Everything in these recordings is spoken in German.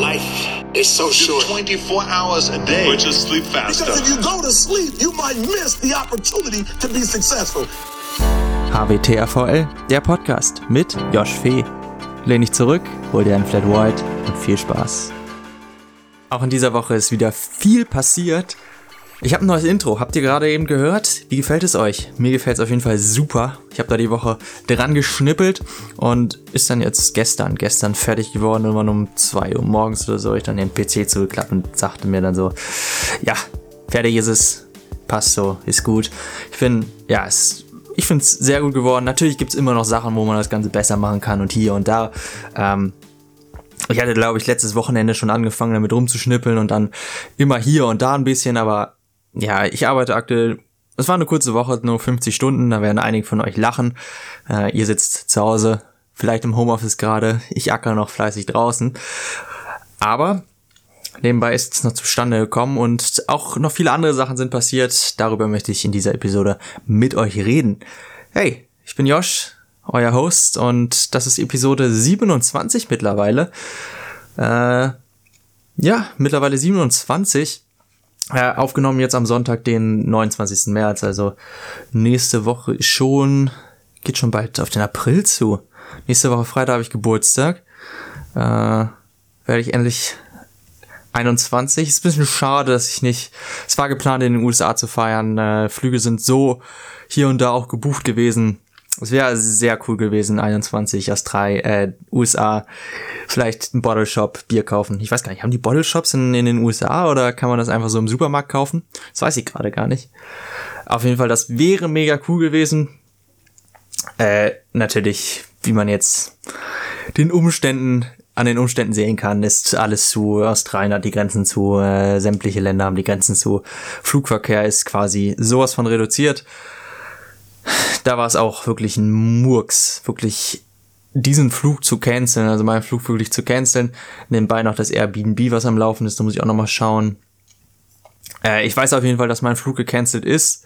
Life is so short. 24 hours a day. But just sleep faster. Because if you go to sleep, you might miss the opportunity to be successful. HWTRVL, der Podcast mit Josh Fee. Lehn dich zurück, hol dir einen Flat White und viel Spaß. Auch in dieser Woche ist wieder viel passiert. Ich habe ein neues Intro, habt ihr gerade eben gehört? Wie gefällt es euch? Mir gefällt es auf jeden Fall super. Ich habe da die Woche dran geschnippelt und ist dann jetzt gestern, gestern fertig geworden, irgendwann um 2 Uhr morgens oder so, ich dann den PC zugeklappt und sagte mir dann so, ja, fertig ist es, passt so, ist gut. Ich finde, ja, es ich finde es sehr gut geworden. Natürlich gibt es immer noch Sachen, wo man das Ganze besser machen kann und hier und da. Ähm, ich hatte, glaube ich, letztes Wochenende schon angefangen, damit rumzuschnippeln und dann immer hier und da ein bisschen, aber ja, ich arbeite aktuell, es war eine kurze Woche, nur 50 Stunden, da werden einige von euch lachen. Äh, ihr sitzt zu Hause, vielleicht im Homeoffice gerade, ich acker noch fleißig draußen. Aber nebenbei ist es noch zustande gekommen und auch noch viele andere Sachen sind passiert. Darüber möchte ich in dieser Episode mit euch reden. Hey, ich bin Josh, euer Host und das ist Episode 27 mittlerweile. Äh, ja, mittlerweile 27. Äh, aufgenommen jetzt am Sonntag, den 29. März, also nächste Woche ist schon, geht schon bald auf den April zu. Nächste Woche Freitag habe ich Geburtstag. Äh, werde ich endlich 21. Ist ein bisschen schade, dass ich nicht. Es war geplant, in den USA zu feiern. Äh, Flüge sind so hier und da auch gebucht gewesen. Es wäre sehr cool gewesen, 21 aus drei äh, USA. Vielleicht ein Bottle Shop Bier kaufen. Ich weiß gar nicht, haben die Bottle Shops in, in den USA oder kann man das einfach so im Supermarkt kaufen? Das weiß ich gerade gar nicht. Auf jeden Fall, das wäre mega cool gewesen. Äh, natürlich, wie man jetzt den Umständen an den Umständen sehen kann, ist alles zu. Australien hat die Grenzen zu, äh, sämtliche Länder haben die Grenzen zu. Flugverkehr ist quasi sowas von reduziert. Da war es auch wirklich ein Murks, wirklich diesen Flug zu canceln, also meinen Flug wirklich zu canceln. Nebenbei noch das Airbnb, was am Laufen ist, da muss ich auch nochmal schauen. Äh, ich weiß auf jeden Fall, dass mein Flug gecancelt ist.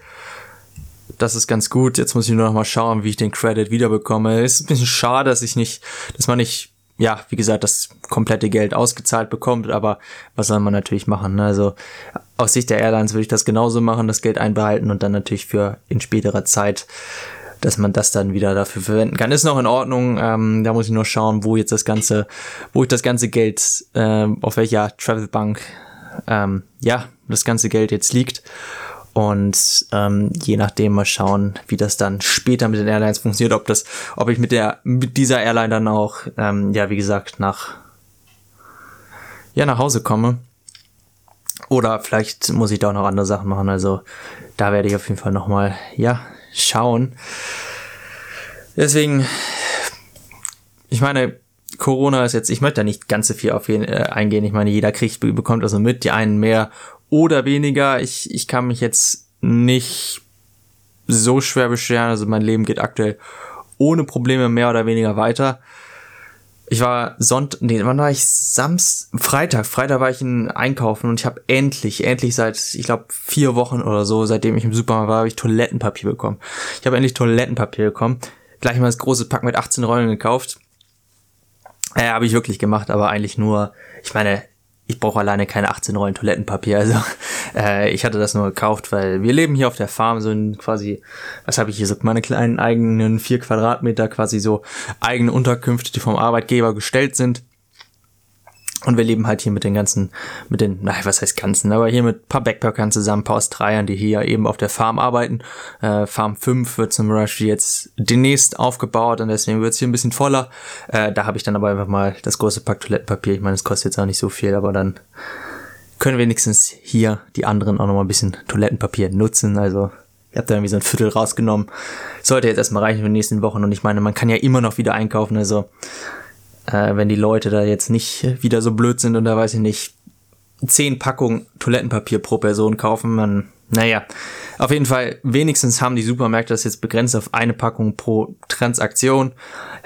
Das ist ganz gut. Jetzt muss ich nur noch mal schauen, wie ich den Credit wiederbekomme. Ist ein bisschen schade, dass ich nicht, dass man nicht ja, wie gesagt, das komplette Geld ausgezahlt bekommt, aber was soll man natürlich machen? Ne? Also aus Sicht der Airlines würde ich das genauso machen, das Geld einbehalten und dann natürlich für in späterer Zeit, dass man das dann wieder dafür verwenden kann. Ist noch in Ordnung. Ähm, da muss ich nur schauen, wo jetzt das ganze, wo ich das ganze Geld, äh, auf welcher Travelbank, ähm, ja, das ganze Geld jetzt liegt. Und ähm, je nachdem mal schauen, wie das dann später mit den Airlines funktioniert, ob das, ob ich mit der, mit dieser Airline dann auch, ähm, ja, wie gesagt, nach, ja, nach Hause komme. Oder vielleicht muss ich da auch noch andere Sachen machen. Also da werde ich auf jeden Fall nochmal, ja, schauen. Deswegen, ich meine, Corona ist jetzt, ich möchte da nicht ganz so viel auf jeden, äh, eingehen. Ich meine, jeder kriegt, bekommt also mit, die einen mehr oder weniger. Ich, ich kann mich jetzt nicht so schwer beschweren. Also mein Leben geht aktuell ohne Probleme mehr oder weniger weiter. Ich war Sonntag, nee, wann war ich? Samstag, Freitag. Freitag war ich in Einkaufen und ich habe endlich, endlich seit, ich glaube, vier Wochen oder so, seitdem ich im Supermarkt war, habe ich Toilettenpapier bekommen. Ich habe endlich Toilettenpapier bekommen. Gleich mal das große Pack mit 18 Rollen gekauft. Äh, habe ich wirklich gemacht, aber eigentlich nur, ich meine, ich brauche alleine keine 18 Rollen Toilettenpapier. Also äh, ich hatte das nur gekauft, weil wir leben hier auf der Farm, so in quasi, was habe ich hier, so meine kleinen eigenen vier Quadratmeter, quasi so eigene Unterkünfte, die vom Arbeitgeber gestellt sind. Und wir leben halt hier mit den ganzen, mit den, na, was heißt ganzen, aber hier mit paar Backpackern zusammen, paar Australiern, die hier eben auf der Farm arbeiten. Äh, Farm 5 wird zum Beispiel jetzt demnächst aufgebaut und deswegen wird es hier ein bisschen voller. Äh, da habe ich dann aber einfach mal das große Pack Toilettenpapier. Ich meine, es kostet jetzt auch nicht so viel, aber dann können wenigstens hier die anderen auch nochmal ein bisschen Toilettenpapier nutzen. Also ich habe da irgendwie so ein Viertel rausgenommen. Sollte jetzt erstmal reichen für die nächsten Wochen und ich meine, man kann ja immer noch wieder einkaufen, also äh, wenn die Leute da jetzt nicht wieder so blöd sind und da weiß ich nicht, zehn Packungen Toilettenpapier pro Person kaufen, man, naja, auf jeden Fall, wenigstens haben die Supermärkte das jetzt begrenzt auf eine Packung pro Transaktion.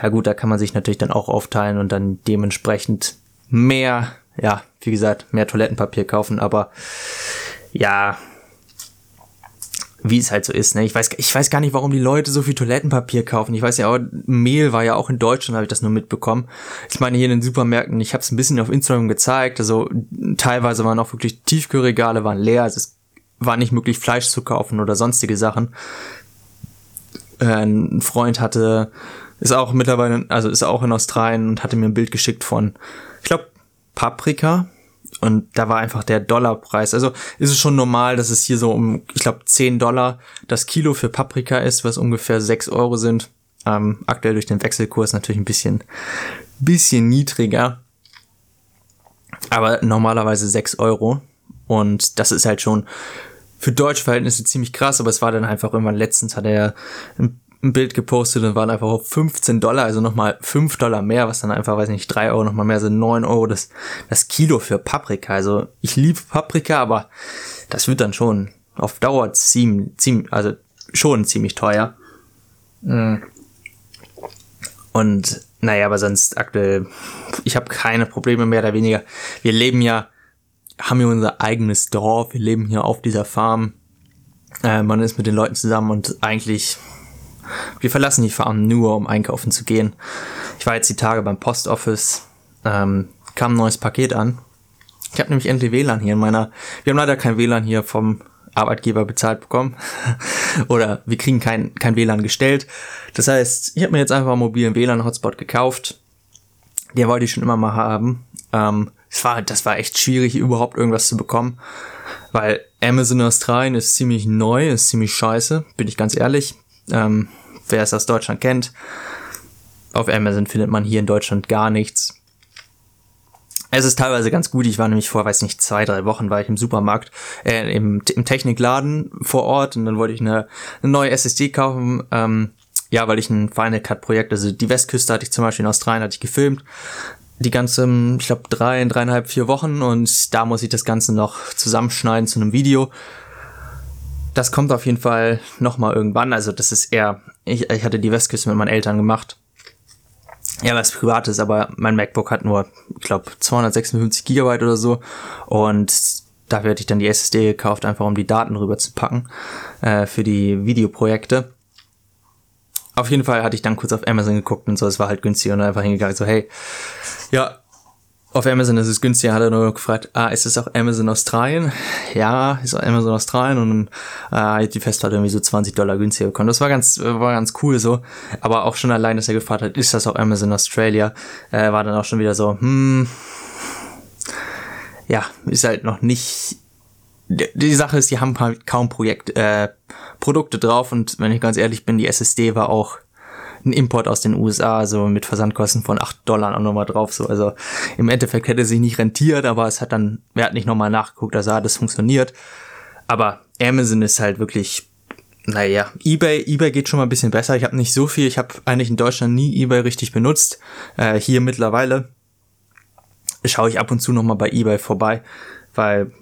Ja gut, da kann man sich natürlich dann auch aufteilen und dann dementsprechend mehr, ja, wie gesagt, mehr Toilettenpapier kaufen, aber ja, wie es halt so ist. Ne? Ich, weiß, ich weiß gar nicht, warum die Leute so viel Toilettenpapier kaufen. Ich weiß ja auch, Mehl war ja auch in Deutschland, habe ich das nur mitbekommen. Ich meine, hier in den Supermärkten, ich habe es ein bisschen auf Instagram gezeigt. Also teilweise waren auch wirklich Tiefkühlregale waren leer. Also es war nicht möglich, Fleisch zu kaufen oder sonstige Sachen. Ein Freund hatte, ist auch mittlerweile, also ist auch in Australien und hatte mir ein Bild geschickt von, ich glaube, Paprika und da war einfach der Dollarpreis. Also ist es schon normal, dass es hier so um, ich glaube, 10 Dollar das Kilo für Paprika ist, was ungefähr 6 Euro sind. Ähm, aktuell durch den Wechselkurs natürlich ein bisschen, bisschen niedriger. Aber normalerweise 6 Euro. Und das ist halt schon für deutsche Verhältnisse ziemlich krass, aber es war dann einfach irgendwann letztens hat er ein ein Bild gepostet und waren einfach auf 15 Dollar, also nochmal 5 Dollar mehr, was dann einfach, weiß nicht, 3 Euro nochmal mehr sind, 9 Euro das, das Kilo für Paprika. Also ich liebe Paprika, aber das wird dann schon auf Dauer ziemlich, ziemlich also schon ziemlich teuer. Mm. Und naja, aber sonst aktuell, ich habe keine Probleme mehr oder weniger. Wir leben ja, haben hier unser eigenes Dorf, wir leben hier auf dieser Farm. Äh, man ist mit den Leuten zusammen und eigentlich wir verlassen die Farm nur, um einkaufen zu gehen. Ich war jetzt die Tage beim Post Office, ähm, kam ein neues Paket an. Ich habe nämlich endlich WLAN hier in meiner. Wir haben leider kein WLAN hier vom Arbeitgeber bezahlt bekommen. Oder wir kriegen kein, kein WLAN gestellt. Das heißt, ich habe mir jetzt einfach einen mobilen WLAN-Hotspot gekauft. Den wollte ich schon immer mal haben. Ähm, das, war, das war echt schwierig, überhaupt irgendwas zu bekommen. Weil Amazon Australien ist ziemlich neu, ist ziemlich scheiße, bin ich ganz ehrlich. Ähm, wer es aus Deutschland kennt, auf Amazon findet man hier in Deutschland gar nichts. Es ist teilweise ganz gut. Ich war nämlich vor, weiß nicht, zwei, drei Wochen war ich im Supermarkt, äh, im, im Technikladen vor Ort und dann wollte ich eine, eine neue SSD kaufen. Ähm, ja, weil ich ein Final Cut Projekt, also die Westküste hatte ich zum Beispiel in Australien, hatte ich gefilmt. Die ganze, ich glaube, drei, dreieinhalb, vier Wochen und da muss ich das Ganze noch zusammenschneiden zu einem Video das kommt auf jeden Fall nochmal irgendwann. Also das ist eher, ich, ich hatte die Westküste mit meinen Eltern gemacht. Ja, was privates, aber mein MacBook hat nur, ich glaube, 256 Gigabyte oder so. Und dafür hätte ich dann die SSD gekauft, einfach um die Daten rüber zu packen äh, für die Videoprojekte. Auf jeden Fall hatte ich dann kurz auf Amazon geguckt und so, es war halt günstig und einfach hingegangen, so, hey, ja, auf Amazon ist es günstiger, hat er nur gefragt, ah, ist es auch Amazon Australien? Ja, ist auch Amazon Australien und äh, die Festplatte irgendwie so 20 Dollar günstiger bekommen. Das war ganz, war ganz cool so. Aber auch schon allein, dass er gefragt hat, ist das auch Amazon Australia, äh, war dann auch schon wieder so, hm, ja, ist halt noch nicht. Die Sache ist, die haben halt kaum Projekt, äh, Produkte drauf und wenn ich ganz ehrlich bin, die SSD war auch ein Import aus den USA, so mit Versandkosten von 8 Dollar auch nochmal drauf. So. Also im Endeffekt hätte es sich nicht rentiert, aber es hat dann, wer hat nicht nochmal nachgeguckt, dass das funktioniert. Aber Amazon ist halt wirklich, naja, eBay, eBay geht schon mal ein bisschen besser. Ich habe nicht so viel, ich habe eigentlich in Deutschland nie eBay richtig benutzt. Äh, hier mittlerweile schaue ich ab und zu nochmal bei eBay vorbei, weil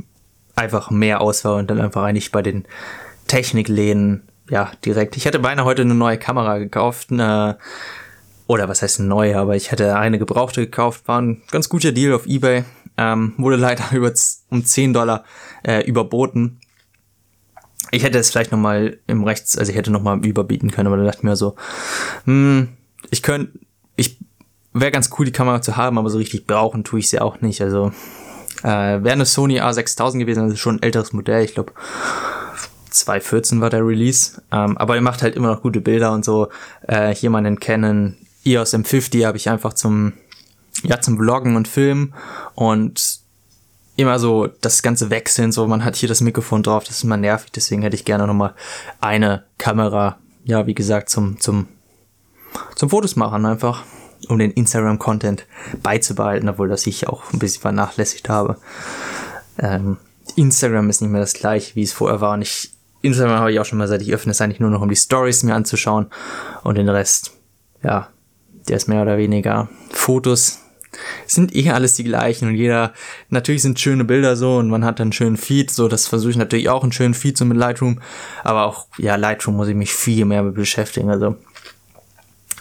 einfach mehr Auswahl und dann einfach eigentlich bei den Technikläden ja, direkt. Ich hätte beinahe heute eine neue Kamera gekauft, eine, oder was heißt neue, aber ich hätte eine gebrauchte gekauft, war ein ganz guter Deal auf Ebay, ähm, wurde leider über, um 10 Dollar äh, überboten. Ich hätte es vielleicht nochmal im Rechts, also ich hätte nochmal überbieten können, aber da dachte ich mir so, hm, ich könnte, ich wäre ganz cool, die Kamera zu haben, aber so richtig brauchen tue ich sie auch nicht. Also äh, wäre eine Sony A6000 gewesen, das ist schon ein älteres Modell, ich glaube 2014 war der Release. Ähm, aber er macht halt immer noch gute Bilder und so. Äh, hier meinen Canon EOS M50 habe ich einfach zum, ja, zum Vloggen und Filmen und immer so das ganze Wechseln, so man hat hier das Mikrofon drauf, das ist immer nervig, deswegen hätte ich gerne nochmal eine Kamera, ja, wie gesagt, zum, zum, zum Fotos machen einfach, um den Instagram-Content beizubehalten, obwohl das ich auch ein bisschen vernachlässigt habe. Ähm, Instagram ist nicht mehr das gleiche, wie es vorher war und ich Instagram habe ich auch schon mal seit ich öffne, ist eigentlich nur noch um die Stories mir anzuschauen und den Rest, ja, der ist mehr oder weniger Fotos. Sind eh alles die gleichen und jeder, natürlich sind schöne Bilder so und man hat einen schönen Feed, so das versuche ich natürlich auch einen schönen Feed so mit Lightroom, aber auch, ja, Lightroom muss ich mich viel mehr mit beschäftigen, also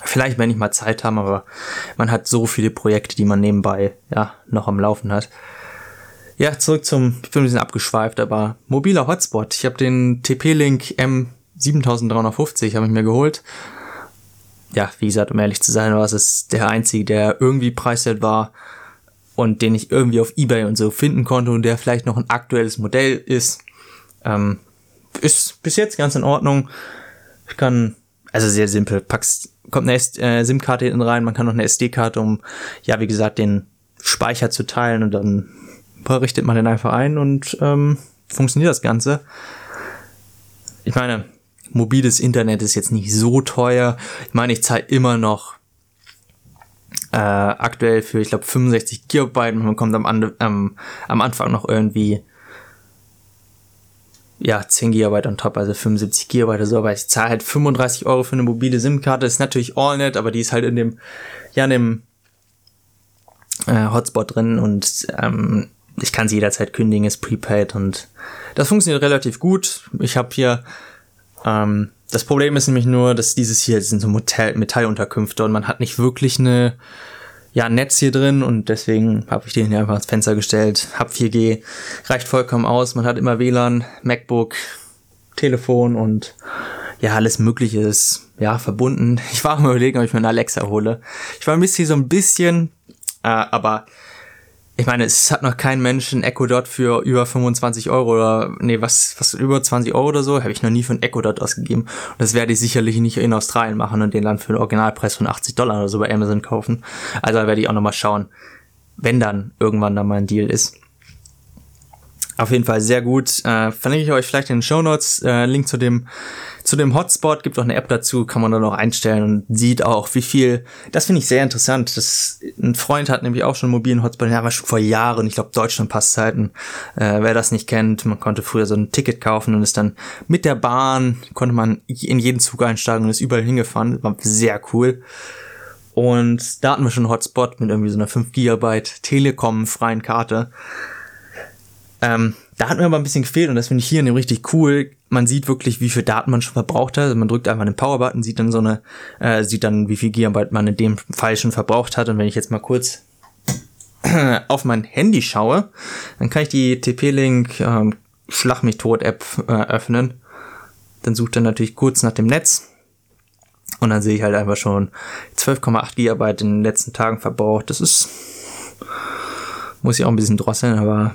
vielleicht, wenn ich mal Zeit habe, aber man hat so viele Projekte, die man nebenbei, ja, noch am Laufen hat. Ja, zurück zum, ich bin ein bisschen abgeschweift, aber mobiler Hotspot. Ich habe den TP-Link M7350 habe ich mir geholt. Ja, wie gesagt, um ehrlich zu sein, war es der einzige, der irgendwie preiswert war und den ich irgendwie auf Ebay und so finden konnte und der vielleicht noch ein aktuelles Modell ist. Ähm, ist bis jetzt ganz in Ordnung. Ich kann, also sehr simpel, packst, kommt eine äh, SIM-Karte hinten rein, man kann noch eine SD-Karte, um, ja, wie gesagt, den Speicher zu teilen und dann richtet man den einfach ein und ähm, funktioniert das Ganze. Ich meine, mobiles Internet ist jetzt nicht so teuer. Ich meine, ich zahle immer noch äh, aktuell für, ich glaube, 65 Gigabyte. Man kommt am, ähm, am Anfang noch irgendwie ja, 10 Gigabyte on top, also 75 Gigabyte oder so, aber ich zahle halt 35 Euro für eine mobile SIM-Karte. Ist natürlich AllNet, aber die ist halt in dem, ja, in dem äh, Hotspot drin und ähm, ich kann sie jederzeit kündigen, ist prepaid und das funktioniert relativ gut. Ich habe hier ähm, das Problem ist nämlich nur, dass dieses hier sind so Metall Metallunterkünfte und man hat nicht wirklich eine ja, Netz hier drin und deswegen habe ich den hier einfach ans Fenster gestellt. Hab 4G, reicht vollkommen aus. Man hat immer WLAN, MacBook, Telefon und ja, alles Mögliche ist ja verbunden. Ich war mal überlegen, ob ich mir eine Alexa hole. Ich war ein bisschen so ein bisschen, äh, aber ich meine, es hat noch kein Mensch ein Echo Dot für über 25 Euro oder, nee, was, was, über 20 Euro oder so, habe ich noch nie für ein Echo Dot ausgegeben. Und das werde ich sicherlich nicht in Australien machen und den dann für den Originalpreis von 80 Dollar oder so bei Amazon kaufen. Also da werde ich auch nochmal schauen, wenn dann irgendwann da mal ein Deal ist. Auf jeden Fall sehr gut. Äh, verlinke ich euch vielleicht in den Show Notes. Äh, Link zu dem, zu dem Hotspot. Gibt auch eine App dazu, kann man dann auch einstellen und sieht auch, wie viel. Das finde ich sehr interessant. Das, ein Freund hat nämlich auch schon einen mobilen Hotspot, haben wir schon vor Jahren. Ich glaube, Deutschland Passzeiten. Äh, wer das nicht kennt, man konnte früher so ein Ticket kaufen und ist dann mit der Bahn, konnte man in jeden Zug einsteigen und ist überall hingefahren. War sehr cool. Und da hatten wir schon einen Hotspot mit irgendwie so einer 5 Gigabyte Telekom freien Karte. Ähm, da hat mir aber ein bisschen gefehlt und das finde ich hier in dem richtig cool. Man sieht wirklich, wie viel Daten man schon verbraucht hat. Also man drückt einfach den Power-Button, sieht dann so eine, äh, sieht dann, wie viel Gigabyte man in dem Fall schon verbraucht hat. Und wenn ich jetzt mal kurz auf mein Handy schaue, dann kann ich die TP-Link ähm, Schlag mich tot App äh, öffnen. Dann sucht er natürlich kurz nach dem Netz. Und dann sehe ich halt einfach schon 12,8 Gigabyte in den letzten Tagen verbraucht. Das ist, muss ich auch ein bisschen drosseln, aber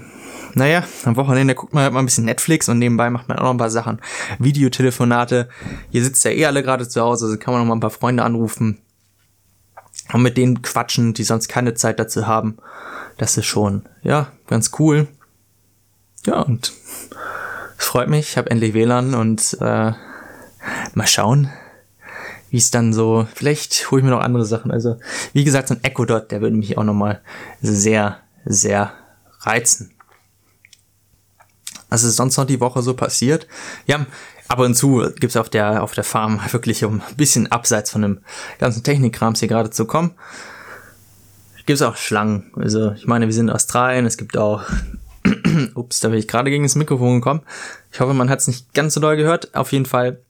naja, am Wochenende guckt man halt mal ein bisschen Netflix und nebenbei macht man auch noch ein paar Sachen. Videotelefonate. Hier sitzt ja eh alle gerade zu Hause, also kann man noch mal ein paar Freunde anrufen und mit denen quatschen, die sonst keine Zeit dazu haben. Das ist schon, ja, ganz cool. Ja, und es freut mich, ich habe endlich WLAN und äh, mal schauen, wie es dann so, vielleicht hole ich mir noch andere Sachen. Also, wie gesagt, so ein Echo Dot, der würde mich auch nochmal sehr, sehr reizen. Was ist sonst noch die Woche so passiert? Ja, ab und zu gibt's auf der, auf der Farm wirklich, um ein bisschen abseits von dem ganzen Technikkrams hier gerade zu kommen, gibt's auch Schlangen. Also, ich meine, wir sind in Australien, es gibt auch Ups, da bin ich gerade gegen das Mikrofon gekommen. Ich hoffe, man hat es nicht ganz so doll gehört. Auf jeden Fall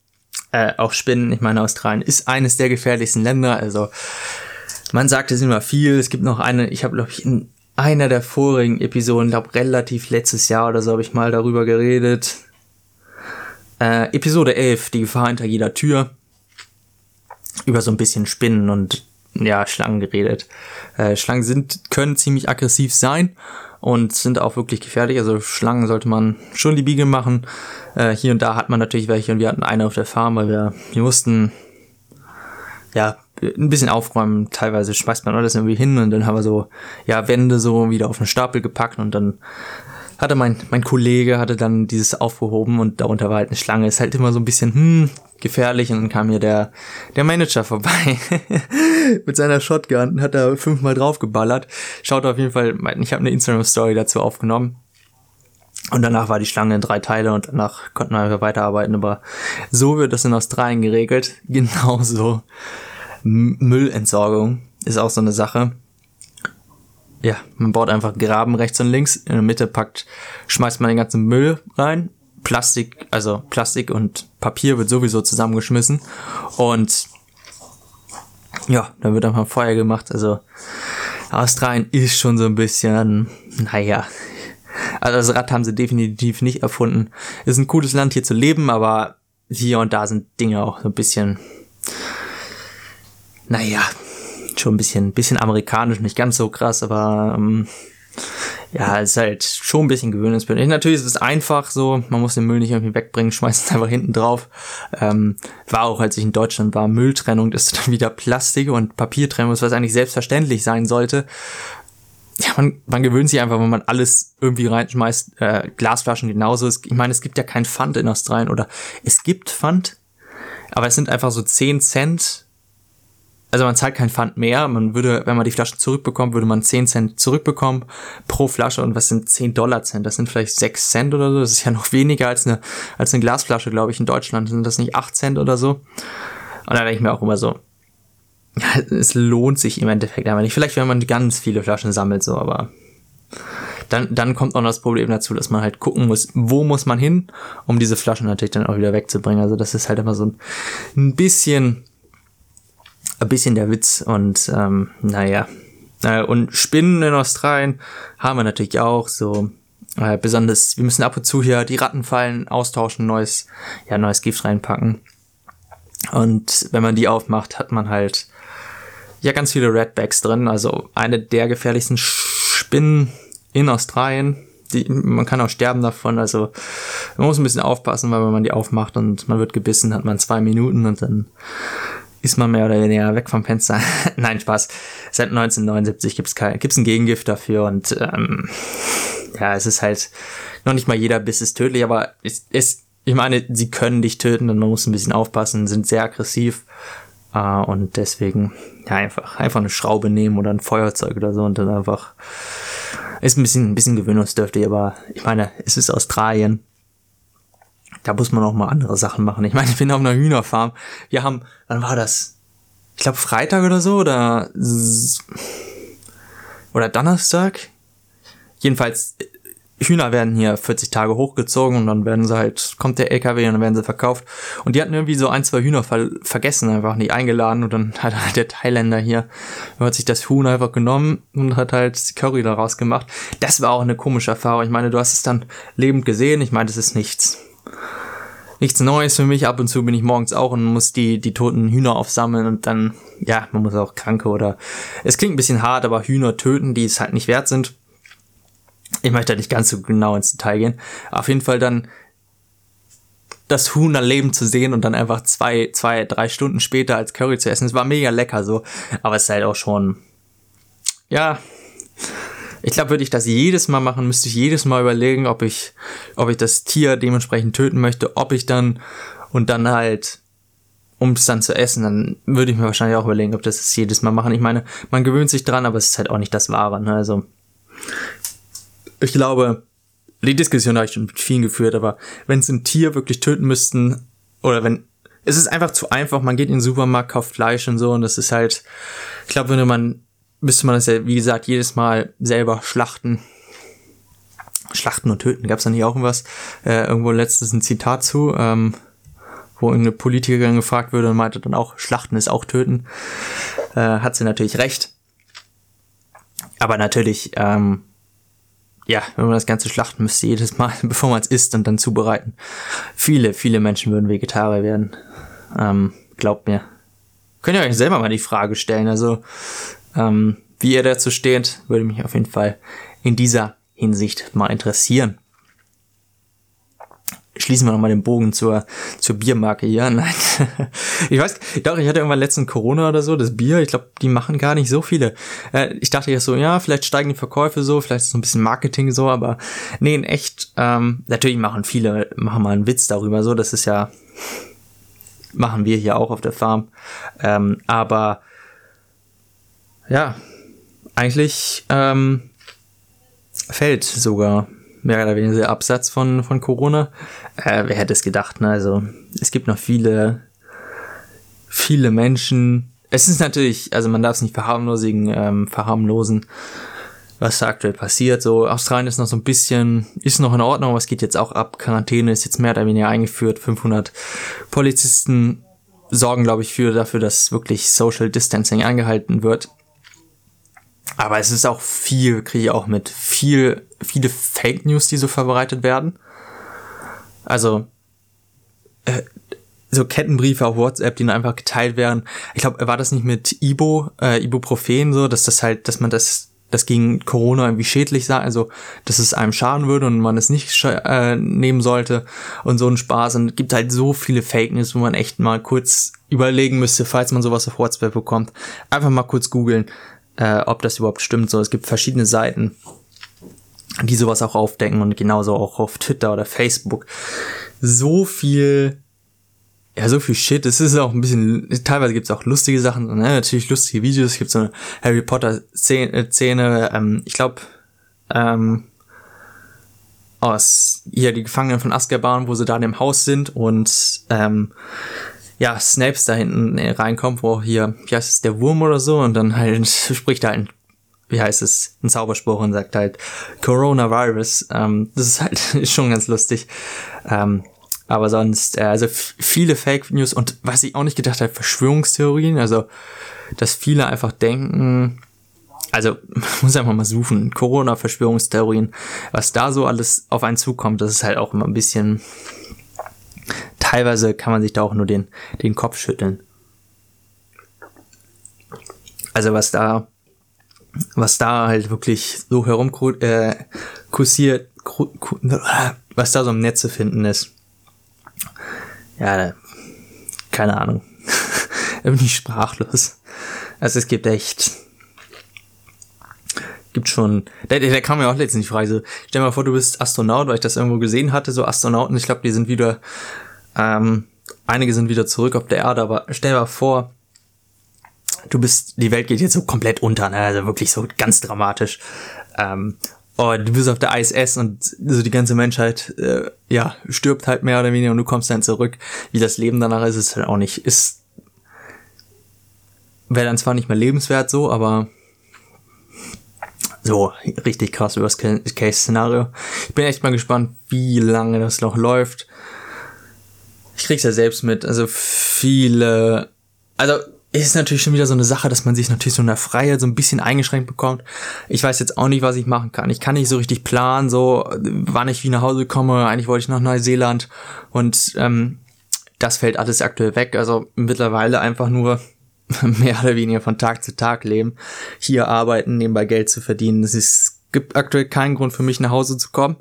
äh, auch Spinnen. Ich meine, Australien ist eines der gefährlichsten Länder. Also man sagt es immer viel. Es gibt noch eine, ich habe glaube ich in einer der vorigen Episoden, glaube relativ letztes Jahr oder so, habe ich mal darüber geredet. Äh, Episode 11, die Gefahr hinter jeder Tür. Über so ein bisschen Spinnen und ja, Schlangen geredet. Äh, Schlangen sind, können ziemlich aggressiv sein und sind auch wirklich gefährlich. Also Schlangen sollte man schon die Biege machen. Äh, hier und da hat man natürlich welche und wir hatten eine auf der Farm, weil wir, wir mussten ja ein bisschen aufräumen. Teilweise schmeißt man alles irgendwie hin und dann haben wir so, ja, Wände so wieder auf einen Stapel gepackt und dann hatte mein, mein Kollege hatte dann dieses aufgehoben und darunter war halt eine Schlange. Ist halt immer so ein bisschen, hm, gefährlich und dann kam hier der, der Manager vorbei mit seiner Shotgun und hat da fünfmal drauf geballert. Schaut auf jeden Fall, ich habe eine Instagram-Story dazu aufgenommen. Und danach war die Schlange in drei Teile und danach konnten wir einfach weiterarbeiten. Aber so wird das in Australien geregelt. Genauso Müllentsorgung ist auch so eine Sache. Ja, man baut einfach Graben rechts und links. In der Mitte packt, schmeißt man den ganzen Müll rein. Plastik, also Plastik und Papier wird sowieso zusammengeschmissen. Und ja, dann wird einfach Feuer gemacht. Also Australien ist schon so ein bisschen, naja, Also das Rad haben sie definitiv nicht erfunden. Ist ein cooles Land hier zu leben, aber hier und da sind Dinge auch so ein bisschen, naja, schon ein bisschen, bisschen amerikanisch, nicht ganz so krass, aber ähm, ja, es ist halt schon ein bisschen gewöhnungsbedürftig. Natürlich ist es einfach so, man muss den Müll nicht irgendwie wegbringen, schmeißt es einfach hinten drauf. Ähm, war auch, als ich in Deutschland war, Mülltrennung ist dann wieder Plastik und Papiertrennung, was eigentlich selbstverständlich sein sollte. Ja, man, man gewöhnt sich einfach, wenn man alles irgendwie reinschmeißt, äh, Glasflaschen genauso. Ich meine, es gibt ja kein Pfand in Australien oder es gibt Pfand, aber es sind einfach so 10 Cent also man zahlt kein Pfand mehr. Man würde, wenn man die Flaschen zurückbekommt, würde man 10 Cent zurückbekommen pro Flasche. Und was sind 10 Dollar Cent? Das sind vielleicht 6 Cent oder so. Das ist ja noch weniger als eine, als eine Glasflasche, glaube ich, in Deutschland. Sind das nicht 8 Cent oder so? Und da denke ich mir auch immer so, ja, es lohnt sich im Endeffekt aber nicht. Vielleicht, wenn man ganz viele Flaschen sammelt, so, aber dann, dann kommt noch das Problem dazu, dass man halt gucken muss, wo muss man hin, um diese Flaschen natürlich dann auch wieder wegzubringen. Also das ist halt immer so ein bisschen ein bisschen der Witz und ähm, naja. Äh, und Spinnen in Australien haben wir natürlich auch so. Äh, besonders, wir müssen ab und zu hier die Rattenfallen austauschen, neues, ja, neues Gift reinpacken. Und wenn man die aufmacht, hat man halt ja ganz viele Redbacks drin. Also eine der gefährlichsten Spinnen in Australien. Die, man kann auch sterben davon. Also man muss ein bisschen aufpassen, weil wenn man die aufmacht und man wird gebissen, hat man zwei Minuten und dann ist man mehr oder weniger weg vom Fenster. Nein, Spaß. Seit 1979 gibt's kein, gibt's ein Gegengift dafür und ähm, ja, es ist halt noch nicht mal jeder Biss ist tödlich, aber es, es, ich meine, sie können dich töten und man muss ein bisschen aufpassen, sind sehr aggressiv äh, und deswegen ja einfach einfach eine Schraube nehmen oder ein Feuerzeug oder so und dann einfach ist ein bisschen ein bisschen gewöhnungsdürftig, aber ich meine, es ist Australien da muss man auch mal andere Sachen machen. Ich meine, ich bin auf einer Hühnerfarm. Wir haben, wann war das? Ich glaube Freitag oder so oder oder Donnerstag. Jedenfalls Hühner werden hier 40 Tage hochgezogen und dann werden sie halt, kommt der LKW und dann werden sie verkauft. Und die hatten irgendwie so ein, zwei Hühner ver vergessen, einfach nicht eingeladen und dann hat halt der Thailänder hier, hat sich das Huhn einfach genommen und hat halt Curry daraus gemacht. Das war auch eine komische Erfahrung. Ich meine, du hast es dann lebend gesehen. Ich meine, das ist nichts nichts Neues für mich. Ab und zu bin ich morgens auch und muss die, die toten Hühner aufsammeln und dann, ja, man muss auch Kranke oder, es klingt ein bisschen hart, aber Hühner töten, die es halt nicht wert sind. Ich möchte da nicht ganz so genau ins Detail gehen. Auf jeden Fall dann das Huhn dann leben zu sehen und dann einfach zwei, zwei, drei Stunden später als Curry zu essen. Es war mega lecker so, aber es ist halt auch schon, ja, ich glaube, würde ich das jedes Mal machen, müsste ich jedes Mal überlegen, ob ich, ob ich das Tier dementsprechend töten möchte, ob ich dann und dann halt, um es dann zu essen, dann würde ich mir wahrscheinlich auch überlegen, ob das das jedes Mal machen. Ich meine, man gewöhnt sich dran, aber es ist halt auch nicht das Wahre. Ne? Also ich glaube, die Diskussion habe ich schon mit vielen geführt, aber wenn sie ein Tier wirklich töten müssten, oder wenn es ist einfach zu einfach, man geht in den Supermarkt, kauft Fleisch und so und das ist halt, ich glaube, wenn man müsste man das ja, wie gesagt, jedes Mal selber schlachten. Schlachten und töten. Gab es da nicht auch irgendwas? Äh, irgendwo letztens ein Zitat zu, ähm, wo irgendeine Politikerin gefragt würde und meinte dann auch, Schlachten ist auch töten. Äh, hat sie natürlich recht. Aber natürlich, ähm, ja, wenn man das ganze schlachten müsste, jedes Mal, bevor man es isst und dann zubereiten. Viele, viele Menschen würden Vegetarier werden. Ähm, glaubt mir. Könnt ihr euch selber mal die Frage stellen. Also, ähm, wie ihr dazu steht, würde mich auf jeden Fall in dieser Hinsicht mal interessieren. Schließen wir nochmal den Bogen zur, zur Biermarke hier. Nein. ich weiß, doch, ich hatte irgendwann letzten Corona oder so, das Bier, ich glaube, die machen gar nicht so viele. Äh, ich dachte jetzt so, ja, vielleicht steigen die Verkäufe so, vielleicht ist so ein bisschen Marketing so, aber nee, in echt, ähm, natürlich machen viele, machen mal einen Witz darüber, so, das ist ja, machen wir hier auch auf der Farm. Ähm, aber ja, eigentlich ähm, fällt sogar mehr oder weniger der Absatz von, von Corona. Äh, wer hätte es gedacht, ne? Also es gibt noch viele, viele Menschen. Es ist natürlich, also man darf es nicht verharmlosen, ähm, verharmlosen, was da aktuell passiert. So, Australien ist noch so ein bisschen, ist noch in Ordnung, aber es geht jetzt auch ab. Quarantäne ist jetzt mehr oder weniger eingeführt. 500 Polizisten sorgen, glaube ich, für dafür, dass wirklich Social Distancing angehalten wird. Aber es ist auch viel, kriege ich auch mit, viel, viele Fake News, die so verbreitet werden. Also, äh, so Kettenbriefe auf WhatsApp, die dann einfach geteilt werden. Ich glaube, war das nicht mit Ibo, äh, Ibuprofen so, dass das halt, dass man das das gegen Corona irgendwie schädlich sei, also dass es einem schaden würde und man es nicht äh, nehmen sollte und so ein Spaß. Und es gibt halt so viele Fake News, wo man echt mal kurz überlegen müsste, falls man sowas auf WhatsApp bekommt. Einfach mal kurz googeln, äh, ob das überhaupt stimmt. So, es gibt verschiedene Seiten, die sowas auch aufdecken und genauso auch auf Twitter oder Facebook. So viel ja, so viel Shit. Es ist auch ein bisschen, teilweise gibt es auch lustige Sachen, ne? natürlich lustige Videos. Es gibt so eine Harry Potter Szene, ähm, ich glaube, ähm, aus hier die Gefangenen von Azkaban, wo sie da in dem Haus sind und ähm, ja, Snapes da hinten äh, reinkommt, wo hier, wie heißt es, der Wurm oder so, und dann halt spricht halt, wie heißt es, ein Zauberspruch und sagt halt Coronavirus. Ähm, das ist halt schon ganz lustig. Ähm, aber sonst, äh, also viele Fake News und was ich auch nicht gedacht habe, Verschwörungstheorien, also dass viele einfach denken, also muss einfach mal suchen, Corona-Verschwörungstheorien, was da so alles auf einen zukommt, das ist halt auch immer ein bisschen, teilweise kann man sich da auch nur den, den Kopf schütteln. Also was da, was da halt wirklich so herum äh, was da so im Netz zu finden ist ja, keine Ahnung. da ich sprachlos. Also es gibt echt, gibt schon, der, der kam mir auch letztens die Frage, so, stell dir mal vor, du bist Astronaut, weil ich das irgendwo gesehen hatte, so Astronauten, ich glaube, die sind wieder, ähm, einige sind wieder zurück auf der Erde, aber stell dir mal vor, du bist, die Welt geht jetzt so komplett unter, ne? also wirklich so ganz dramatisch. Ähm, oh, du bist auf der ISS und so die ganze Menschheit, äh, ja, stirbt halt mehr oder weniger und du kommst dann zurück. Wie das Leben danach ist, ist halt auch nicht, ist, wäre dann zwar nicht mehr lebenswert so, aber so, richtig krass über das Case-Szenario. Ich bin echt mal gespannt, wie lange das noch läuft. Ich krieg's ja selbst mit, also viele, also ist natürlich schon wieder so eine Sache, dass man sich natürlich so in der Freiheit so ein bisschen eingeschränkt bekommt. Ich weiß jetzt auch nicht, was ich machen kann. Ich kann nicht so richtig planen, so wann ich wie nach Hause komme. Eigentlich wollte ich nach Neuseeland und ähm, das fällt alles aktuell weg. Also mittlerweile einfach nur mehr oder weniger von Tag zu Tag leben, hier arbeiten, nebenbei Geld zu verdienen. Es gibt aktuell keinen Grund für mich nach Hause zu kommen.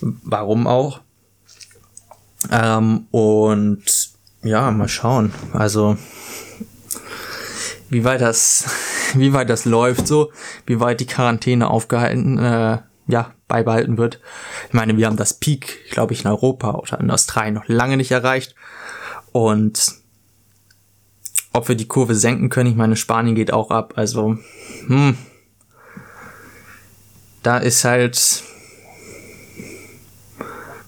Warum auch? Ähm, und ja, mal schauen. Also wie weit das, wie weit das läuft so, wie weit die Quarantäne aufgehalten, äh, ja, beibehalten wird. Ich meine, wir haben das Peak, glaube ich, in Europa oder in Australien noch lange nicht erreicht. Und ob wir die Kurve senken können, ich meine, Spanien geht auch ab. Also, hm, da ist halt,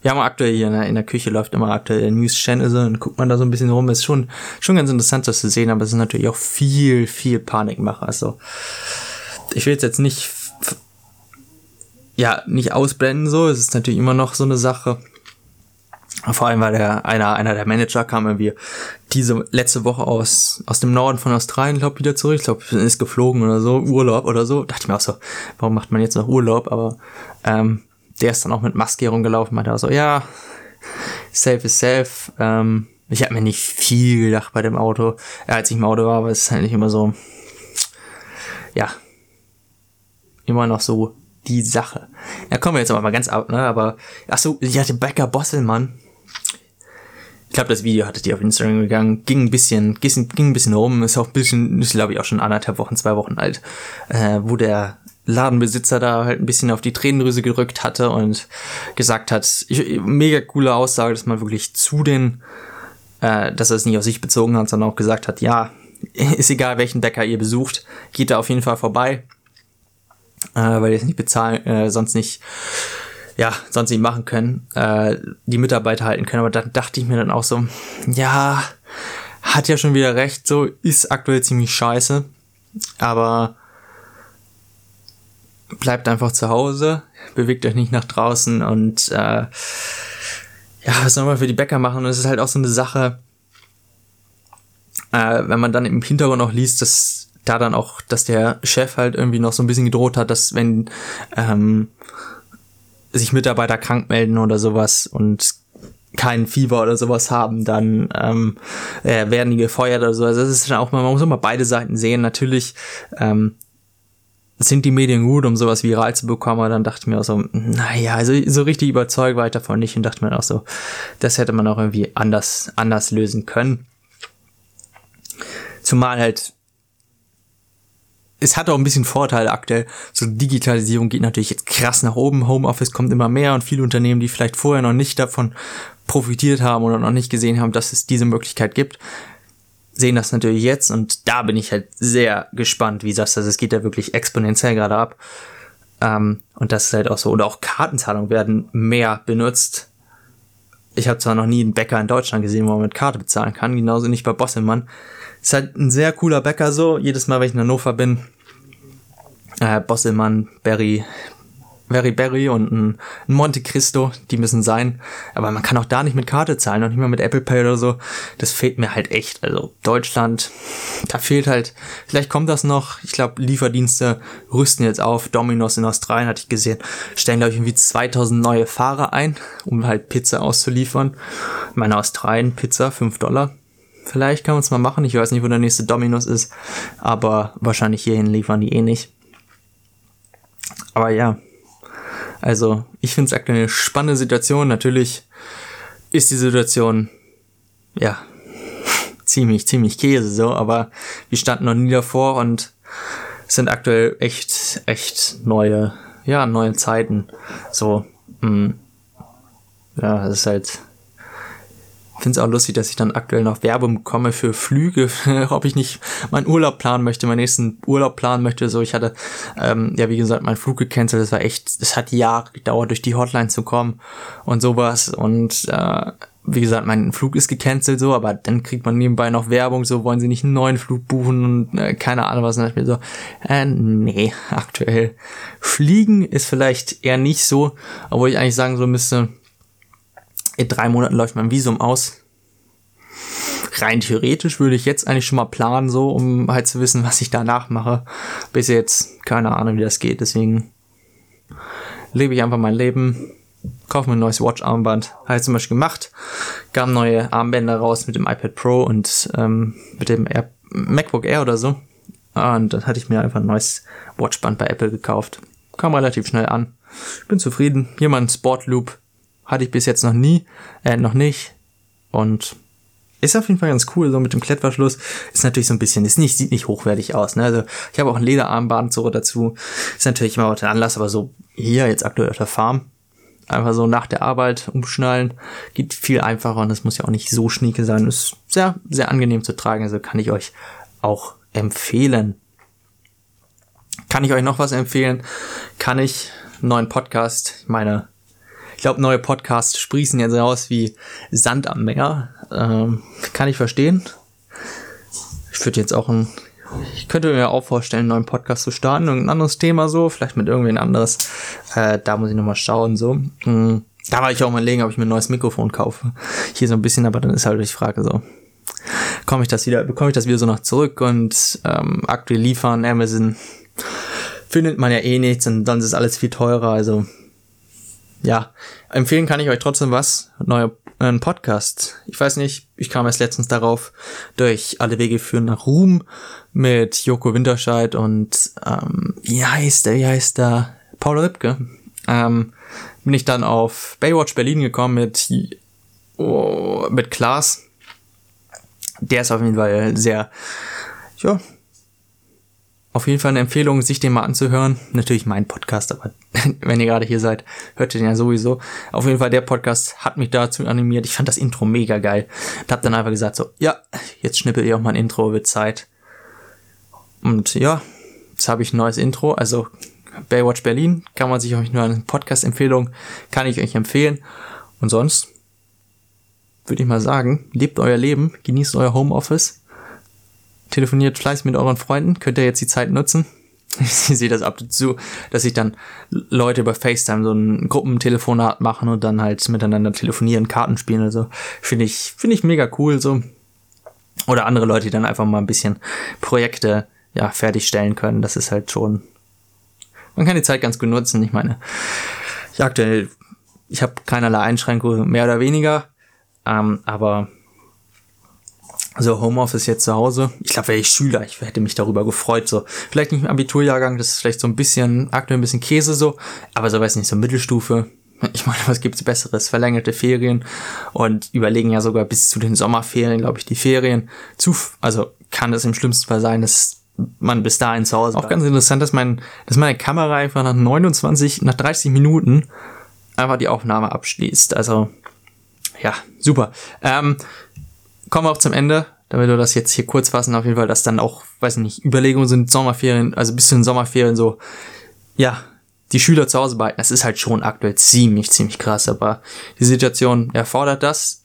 wir haben aktuell hier in der, in der Küche läuft immer aktuell News Channel so, und guckt man da so ein bisschen rum. Ist schon, schon ganz interessant, das zu sehen, aber es ist natürlich auch viel, viel Panikmacher. Also, ich will jetzt nicht, ja, nicht ausblenden so. Es ist natürlich immer noch so eine Sache. Vor allem, weil der, einer, einer der Manager kam irgendwie diese letzte Woche aus, aus dem Norden von Australien, glaube wieder zurück. Ich glaube, ist geflogen oder so, Urlaub oder so. Da dachte ich mir auch so, warum macht man jetzt noch Urlaub? Aber ähm, der ist dann auch mit Maske rumgelaufen, meinte auch so, ja, safe is safe. Ähm, ich habe mir nicht viel gedacht bei dem Auto, ja, als ich im Auto war, aber es ist halt nicht immer so, ja, immer noch so die Sache. Ja, kommen wir jetzt aber mal ganz ab, ne, aber, ach so, ja, der Becker Bosselmann. Ich glaube, das Video hattet ihr auf Instagram gegangen, ging ein bisschen, ging, ging ein bisschen rum, ist auch ein bisschen, ist glaube ich auch schon anderthalb Wochen, zwei Wochen alt, äh, wo der Ladenbesitzer da halt ein bisschen auf die Tränendrüse gerückt hatte und gesagt hat, ich, mega coole Aussage, dass man wirklich zu den, äh, dass er es nicht auf sich bezogen hat, sondern auch gesagt hat, ja, ist egal, welchen Bäcker ihr besucht, geht da auf jeden Fall vorbei, äh, weil ihr es nicht bezahlen, äh, sonst nicht, ja, sonst nicht machen können, äh, die Mitarbeiter halten können. Aber dann dachte ich mir dann auch so, ja, hat ja schon wieder recht, so ist aktuell ziemlich scheiße, aber bleibt einfach zu Hause, bewegt euch nicht nach draußen und äh, ja, was soll man für die Bäcker machen? Und es ist halt auch so eine Sache, äh, wenn man dann im Hintergrund auch liest, dass da dann auch, dass der Chef halt irgendwie noch so ein bisschen gedroht hat, dass wenn ähm, sich Mitarbeiter krank melden oder sowas und kein Fieber oder sowas haben, dann ähm, äh, werden die gefeuert oder so. Also das ist dann auch, man muss immer beide Seiten sehen. Natürlich ähm, sind die Medien gut, um sowas viral zu bekommen, aber dann dachte ich mir auch so, naja, also so richtig überzeugt war ich davon nicht und dachte mir auch so, das hätte man auch irgendwie anders, anders lösen können. Zumal halt, es hat auch ein bisschen Vorteile aktuell. So Digitalisierung geht natürlich jetzt krass nach oben, Homeoffice kommt immer mehr und viele Unternehmen, die vielleicht vorher noch nicht davon profitiert haben oder noch nicht gesehen haben, dass es diese Möglichkeit gibt, sehen das natürlich jetzt und da bin ich halt sehr gespannt, wie das, also es geht ja wirklich exponentiell gerade ab. Ähm, und das ist halt auch so, oder auch Kartenzahlungen werden mehr benutzt. Ich habe zwar noch nie einen Bäcker in Deutschland gesehen, wo man mit Karte bezahlen kann, genauso nicht bei Bosselmann. Ist halt ein sehr cooler Bäcker so, jedes Mal, wenn ich in Hannover bin, äh, Bosselmann, Berry, Very Berry und ein, Monte Cristo, die müssen sein. Aber man kann auch da nicht mit Karte zahlen, noch nicht mal mit Apple Pay oder so. Das fehlt mir halt echt. Also Deutschland, da fehlt halt, vielleicht kommt das noch. Ich glaube, Lieferdienste rüsten jetzt auf. Domino's in Australien hatte ich gesehen, stellen glaube ich irgendwie 2000 neue Fahrer ein, um halt Pizza auszuliefern. Meine, Australien, Pizza, 5 Dollar. Vielleicht kann man es mal machen. Ich weiß nicht, wo der nächste Domino's ist, aber wahrscheinlich hierhin liefern die eh nicht. Aber ja, also ich finde es aktuell eine spannende Situation. Natürlich ist die Situation, ja, ziemlich, ziemlich Käse so, aber wir standen noch nie davor und sind aktuell echt, echt neue, ja, neue Zeiten. So, mh, hm. ja, es ist halt finde es auch lustig, dass ich dann aktuell noch Werbung bekomme für Flüge, ob ich nicht meinen Urlaub planen möchte, meinen nächsten Urlaub planen möchte. So, ich hatte, ähm, ja, wie gesagt, meinen Flug gecancelt. Das war echt, es hat Jahre gedauert, durch die Hotline zu kommen und sowas. Und äh, wie gesagt, mein Flug ist gecancelt so, aber dann kriegt man nebenbei noch Werbung, so wollen sie nicht einen neuen Flug buchen und äh, keine Ahnung was. Und dann ich mir so, äh, nee, aktuell. Fliegen ist vielleicht eher nicht so, obwohl ich eigentlich sagen so müsste, in drei Monaten läuft mein Visum aus. Rein theoretisch würde ich jetzt eigentlich schon mal planen, so, um halt zu wissen, was ich danach mache. Bis jetzt, keine Ahnung, wie das geht. Deswegen lebe ich einfach mein Leben, kaufe mir ein neues Watch-Armband. Habe ich zum Beispiel gemacht. Gab neue Armbänder raus mit dem iPad Pro und ähm, mit dem Air MacBook Air oder so. Und dann hatte ich mir einfach ein neues Watchband bei Apple gekauft. Kam relativ schnell an. Bin zufrieden. Hier mal ein Sportloop hatte ich bis jetzt noch nie, äh, noch nicht. Und ist auf jeden Fall ganz cool, so mit dem Klettverschluss. Ist natürlich so ein bisschen, ist nicht, sieht nicht hochwertig aus, ne? Also, ich habe auch ein Lederarmband so dazu. Ist natürlich immer auch der Anlass, aber so hier jetzt aktuell auf der Farm. Einfach so nach der Arbeit umschnallen. Geht viel einfacher und das muss ja auch nicht so schnieke sein. Ist sehr, sehr angenehm zu tragen. Also kann ich euch auch empfehlen. Kann ich euch noch was empfehlen? Kann ich einen neuen Podcast, meine ich glaube, neue Podcasts sprießen jetzt raus wie Sand am Meer. Ähm, kann ich verstehen. Ich würde jetzt auch ein, ich könnte mir auch vorstellen, einen neuen Podcast zu starten, irgendein anderes Thema so, vielleicht mit irgendwen anderes. Äh, da muss ich nochmal schauen, so. Mhm. Da war ich auch mal legen, ob ich mir ein neues Mikrofon kaufe. Hier so ein bisschen, aber dann ist halt die Frage so. Komme ich das wieder, bekomme ich das wieder so noch zurück und ähm, aktuell liefern, Amazon findet man ja eh nichts und dann ist alles viel teurer, also ja, empfehlen kann ich euch trotzdem was. Neuer ein Podcast. Ich weiß nicht, ich kam erst letztens darauf durch Alle Wege führen nach Ruhm mit Joko Winterscheid und ähm, wie heißt der, wie heißt der? Paul Ripke. Ähm, bin ich dann auf Baywatch Berlin gekommen mit, oh, mit Klaas. Der ist auf jeden Fall sehr, ja, auf jeden Fall eine Empfehlung, sich den mal anzuhören. Natürlich mein Podcast, aber wenn ihr gerade hier seid, hört ihr den ja sowieso. Auf jeden Fall, der Podcast hat mich dazu animiert. Ich fand das Intro mega geil. Und hab dann einfach gesagt so, ja, jetzt schnippel ihr auch mal ein Intro, wird Zeit. Und ja, jetzt habe ich ein neues Intro. Also Baywatch Berlin kann man sich euch nur eine Podcast-Empfehlung, kann ich euch empfehlen. Und sonst würde ich mal sagen, lebt euer Leben, genießt euer Homeoffice telefoniert fleißig mit euren Freunden, könnt ihr jetzt die Zeit nutzen. Ich sehe das ab und zu, dass sich dann Leute über FaceTime so ein Gruppentelefonat machen und dann halt miteinander telefonieren, Karten spielen oder so. Finde ich, finde ich mega cool so. Oder andere Leute, die dann einfach mal ein bisschen Projekte ja, fertigstellen können. Das ist halt schon. Man kann die Zeit ganz gut nutzen. Ich meine, ich aktuell, ich habe keinerlei Einschränkungen, mehr oder weniger. Ähm, aber so Homeoffice jetzt zu Hause. Ich glaube, wäre ich Schüler, ich hätte mich darüber gefreut. So, vielleicht nicht im Abiturjahrgang, das ist vielleicht so ein bisschen, aktuell ein bisschen Käse so, aber so weiß nicht, so Mittelstufe. Ich meine, was gibt's Besseres? Verlängerte Ferien und überlegen ja sogar bis zu den Sommerferien, glaube ich, die Ferien zu, also kann es im schlimmsten Fall sein, dass man bis dahin zu Hause. Auch ganz interessant, dass mein, dass meine Kamera einfach nach 29, nach 30 Minuten einfach die Aufnahme abschließt. Also, ja, super. Ähm, kommen wir auch zum Ende, damit wir das jetzt hier kurz fassen, auf jeden Fall, dass dann auch, weiß ich nicht, Überlegungen sind, Sommerferien, also bis zu den Sommerferien so, ja, die Schüler zu Hause behalten, das ist halt schon aktuell ziemlich, ziemlich krass, aber die Situation erfordert das.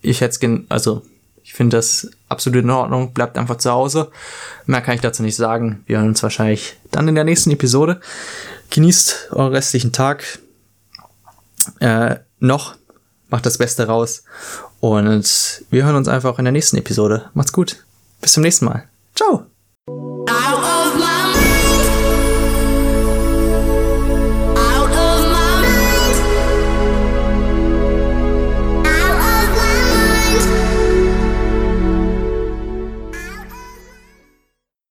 Ich hätte es, also, ich finde das absolut in Ordnung, bleibt einfach zu Hause. Mehr kann ich dazu nicht sagen. Wir hören uns wahrscheinlich dann in der nächsten Episode. Genießt euren restlichen Tag. Äh, noch, macht das Beste raus und wir hören uns einfach in der nächsten Episode. Macht's gut. Bis zum nächsten Mal. Ciao.